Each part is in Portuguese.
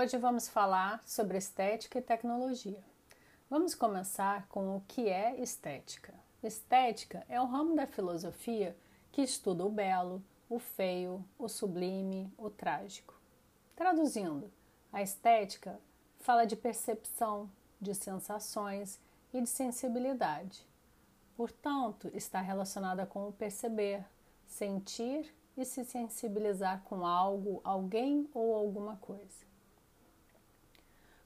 Hoje vamos falar sobre estética e tecnologia. Vamos começar com o que é estética. Estética é o ramo da filosofia que estuda o belo, o feio, o sublime, o trágico. Traduzindo, a estética fala de percepção, de sensações e de sensibilidade. Portanto, está relacionada com o perceber, sentir e se sensibilizar com algo, alguém ou alguma coisa.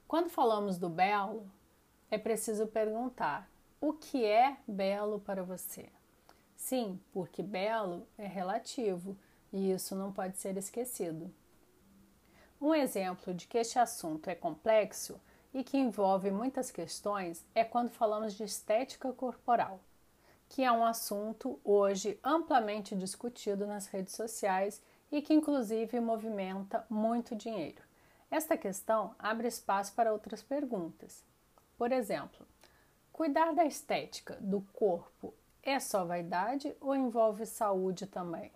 Quando falamos do belo, é preciso perguntar: o que é belo para você? Sim, porque belo é relativo e isso não pode ser esquecido. Um exemplo de que este assunto é complexo e que envolve muitas questões é quando falamos de estética corporal que é um assunto hoje amplamente discutido nas redes sociais e que, inclusive, movimenta muito dinheiro. Esta questão abre espaço para outras perguntas. Por exemplo, cuidar da estética do corpo é só vaidade ou envolve saúde também?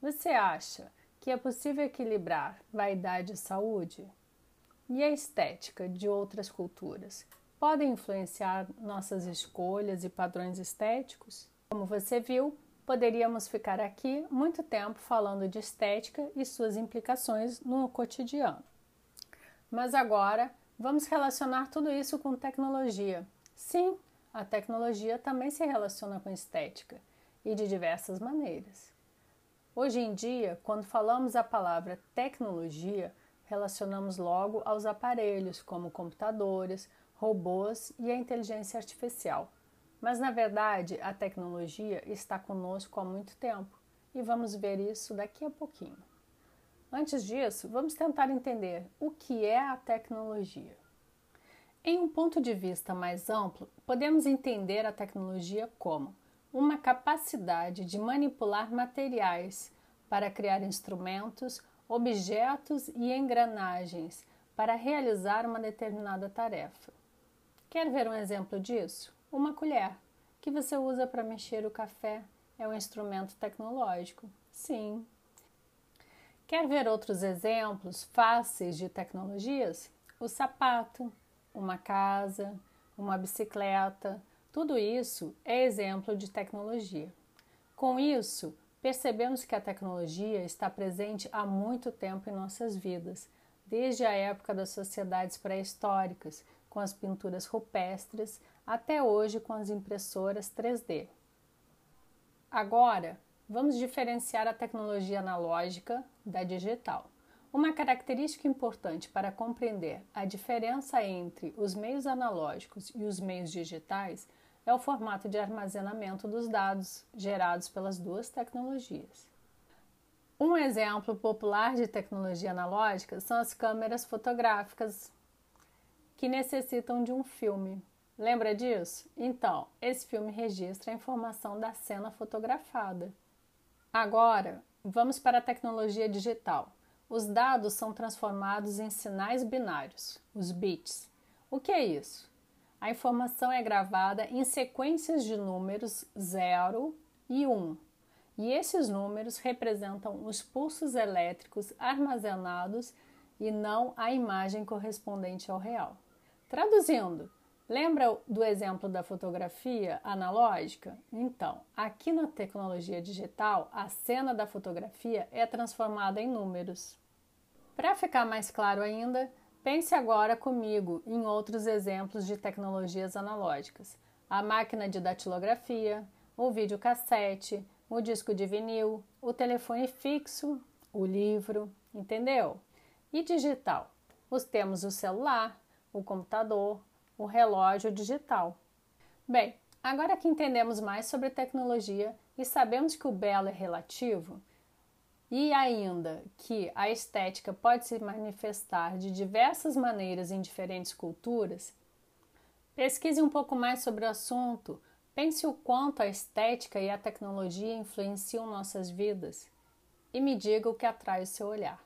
Você acha que é possível equilibrar vaidade e saúde? E a estética de outras culturas? podem influenciar nossas escolhas e padrões estéticos? Como você viu, poderíamos ficar aqui muito tempo falando de estética e suas implicações no cotidiano. Mas agora vamos relacionar tudo isso com tecnologia. Sim, a tecnologia também se relaciona com estética e de diversas maneiras. Hoje em dia, quando falamos a palavra tecnologia, relacionamos logo aos aparelhos como computadores, robôs e a inteligência artificial. Mas na verdade, a tecnologia está conosco há muito tempo e vamos ver isso daqui a pouquinho. Antes disso, vamos tentar entender o que é a tecnologia. Em um ponto de vista mais amplo, podemos entender a tecnologia como uma capacidade de manipular materiais para criar instrumentos, objetos e engrenagens para realizar uma determinada tarefa. Quer ver um exemplo disso? Uma colher, que você usa para mexer o café, é um instrumento tecnológico. Sim. Quer ver outros exemplos fáceis de tecnologias? O sapato, uma casa, uma bicicleta, tudo isso é exemplo de tecnologia. Com isso, percebemos que a tecnologia está presente há muito tempo em nossas vidas, desde a época das sociedades pré-históricas, com as pinturas rupestres, até hoje com as impressoras 3D. Agora, vamos diferenciar a tecnologia analógica da digital. Uma característica importante para compreender a diferença entre os meios analógicos e os meios digitais é o formato de armazenamento dos dados gerados pelas duas tecnologias. Um exemplo popular de tecnologia analógica são as câmeras fotográficas que necessitam de um filme. Lembra disso? Então, esse filme registra a informação da cena fotografada. Agora, vamos para a tecnologia digital. Os dados são transformados em sinais binários, os bits. O que é isso? A informação é gravada em sequências de números 0 e 1, um, e esses números representam os pulsos elétricos armazenados e não a imagem correspondente ao real. Traduzindo, lembra do exemplo da fotografia analógica? Então, aqui na tecnologia digital, a cena da fotografia é transformada em números. Para ficar mais claro ainda, pense agora comigo em outros exemplos de tecnologias analógicas: a máquina de datilografia, o videocassete, o disco de vinil, o telefone fixo, o livro, entendeu? E digital? Os temos o celular, o computador, o relógio digital. Bem, agora que entendemos mais sobre tecnologia e sabemos que o belo é relativo, e ainda que a estética pode se manifestar de diversas maneiras em diferentes culturas, pesquise um pouco mais sobre o assunto, pense o quanto a estética e a tecnologia influenciam nossas vidas e me diga o que atrai o seu olhar.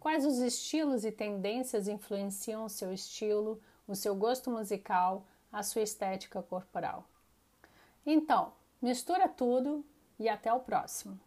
Quais os estilos e tendências influenciam o seu estilo, o seu gosto musical, a sua estética corporal? Então, mistura tudo e até o próximo!